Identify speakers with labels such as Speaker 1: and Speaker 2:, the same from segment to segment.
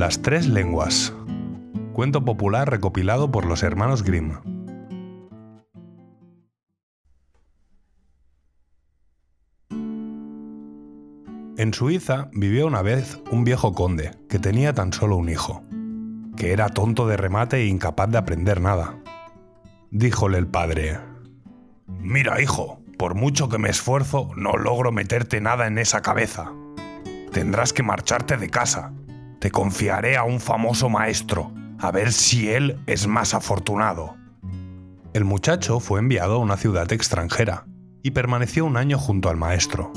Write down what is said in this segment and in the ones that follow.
Speaker 1: Las tres lenguas. Cuento popular recopilado por los hermanos Grimm. En Suiza vivió una vez un viejo conde que tenía tan solo un hijo, que era tonto de remate e incapaz de aprender nada. Díjole el padre, Mira, hijo, por mucho que me esfuerzo, no logro meterte nada en esa cabeza. Tendrás que marcharte de casa. Te confiaré a un famoso maestro, a ver si él es más afortunado. El muchacho fue enviado a una ciudad extranjera y permaneció un año junto al maestro.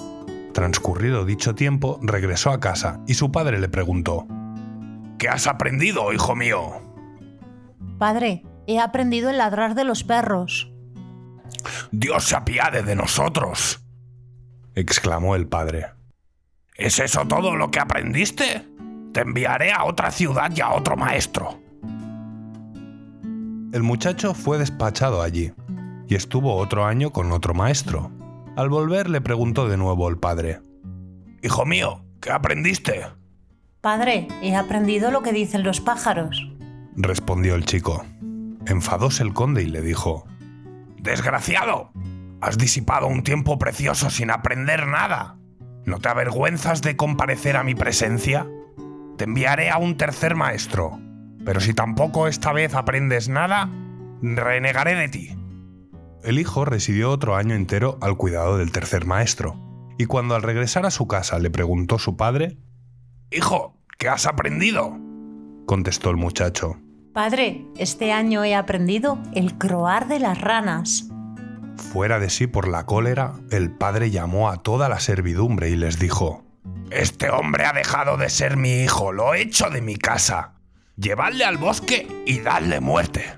Speaker 1: Transcurrido dicho tiempo, regresó a casa y su padre le preguntó, ¿Qué has aprendido, hijo mío?
Speaker 2: Padre, he aprendido el ladrar de los perros.
Speaker 1: Dios se apiade de nosotros, exclamó el padre. ¿Es eso todo lo que aprendiste? Te enviaré a otra ciudad y a otro maestro. El muchacho fue despachado allí y estuvo otro año con otro maestro, al volver le preguntó de nuevo el padre. Hijo mío, ¿qué aprendiste?
Speaker 2: Padre, he aprendido lo que dicen los pájaros.
Speaker 1: Respondió el chico. Enfadóse el conde y le dijo, Desgraciado, has disipado un tiempo precioso sin aprender nada. ¿No te avergüenzas de comparecer a mi presencia? Te enviaré a un tercer maestro, pero si tampoco esta vez aprendes nada, renegaré de ti. El hijo residió otro año entero al cuidado del tercer maestro, y cuando al regresar a su casa le preguntó su padre, Hijo, ¿qué has aprendido? contestó el muchacho.
Speaker 2: Padre, este año he aprendido el croar de las ranas.
Speaker 1: Fuera de sí por la cólera, el padre llamó a toda la servidumbre y les dijo, Este hombre ha dejado de ser mi hijo, lo he hecho de mi casa. Llevadle al bosque y dadle muerte.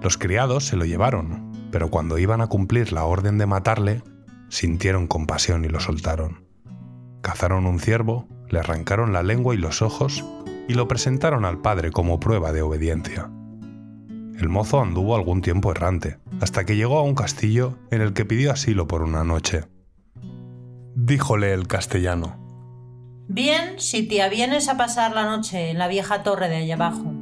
Speaker 1: Los criados se lo llevaron, pero cuando iban a cumplir la orden de matarle, sintieron compasión y lo soltaron. Cazaron un ciervo, le arrancaron la lengua y los ojos y lo presentaron al padre como prueba de obediencia. El mozo anduvo algún tiempo errante, hasta que llegó a un castillo en el que pidió asilo por una noche. Díjole el castellano.
Speaker 2: Bien, si te avienes a pasar la noche en la vieja torre de allá abajo.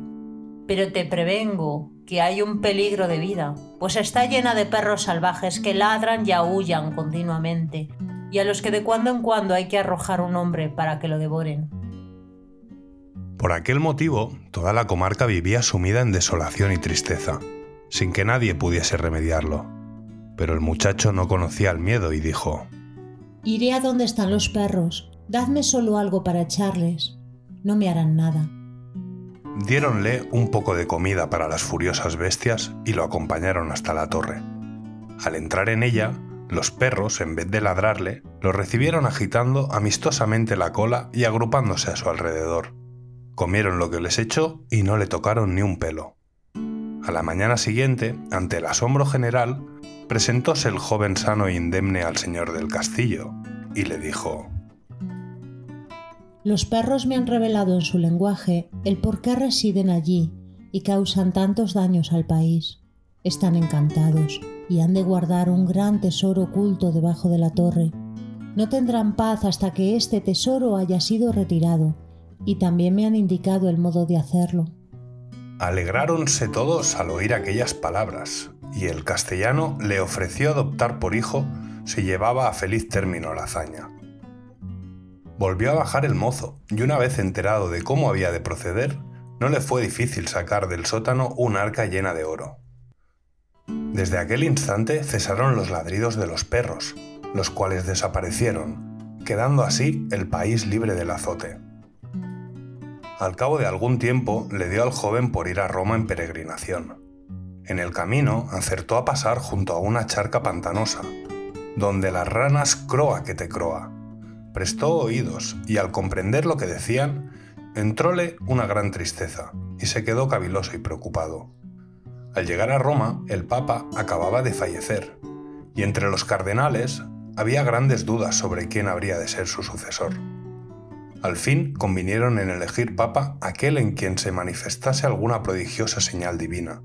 Speaker 2: Pero te prevengo que hay un peligro de vida, pues está llena de perros salvajes que ladran y aullan continuamente, y a los que de cuando en cuando hay que arrojar un hombre para que lo devoren.
Speaker 1: Por aquel motivo, toda la comarca vivía sumida en desolación y tristeza, sin que nadie pudiese remediarlo. Pero el muchacho no conocía el miedo y dijo,
Speaker 2: Iré a donde están los perros, dadme solo algo para echarles, no me harán nada.
Speaker 1: Diéronle un poco de comida para las furiosas bestias y lo acompañaron hasta la torre. Al entrar en ella, los perros, en vez de ladrarle, lo recibieron agitando amistosamente la cola y agrupándose a su alrededor. Comieron lo que les echó y no le tocaron ni un pelo. A la mañana siguiente, ante el asombro general, presentóse el joven sano e indemne al señor del castillo y le dijo
Speaker 2: los perros me han revelado en su lenguaje el por qué residen allí y causan tantos daños al país. Están encantados y han de guardar un gran tesoro oculto debajo de la torre. No tendrán paz hasta que este tesoro haya sido retirado, y también me han indicado el modo de hacerlo.
Speaker 1: Alegráronse todos al oír aquellas palabras, y el castellano le ofreció adoptar por hijo si llevaba a feliz término la hazaña. Volvió a bajar el mozo, y una vez enterado de cómo había de proceder, no le fue difícil sacar del sótano un arca llena de oro. Desde aquel instante cesaron los ladridos de los perros, los cuales desaparecieron, quedando así el país libre del azote. Al cabo de algún tiempo le dio al joven por ir a Roma en peregrinación. En el camino acertó a pasar junto a una charca pantanosa, donde las ranas croa que te croa, prestó oídos y al comprender lo que decían, entróle una gran tristeza y se quedó caviloso y preocupado. Al llegar a Roma, el Papa acababa de fallecer, y entre los cardenales había grandes dudas sobre quién habría de ser su sucesor. Al fin convinieron en elegir Papa aquel en quien se manifestase alguna prodigiosa señal divina.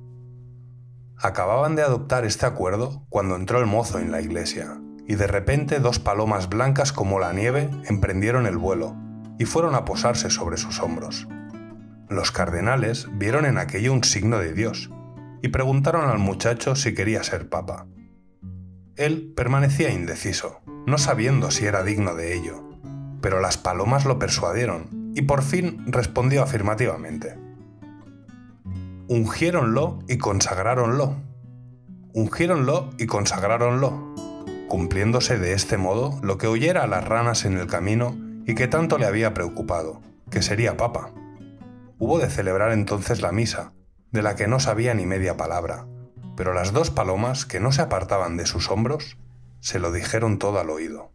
Speaker 1: Acababan de adoptar este acuerdo cuando entró el mozo en la iglesia, y de repente dos palomas blancas como la nieve emprendieron el vuelo y fueron a posarse sobre sus hombros. Los cardenales vieron en aquello un signo de Dios y preguntaron al muchacho si quería ser papa. Él permanecía indeciso, no sabiendo si era digno de ello, pero las palomas lo persuadieron y por fin respondió afirmativamente. Ungiéronlo y consagráronlo. Ungiéronlo y consagráronlo, cumpliéndose de este modo lo que oyera a las ranas en el camino y que tanto le había preocupado, que sería papa. Hubo de celebrar entonces la misa, de la que no sabía ni media palabra, pero las dos palomas que no se apartaban de sus hombros se lo dijeron todo al oído.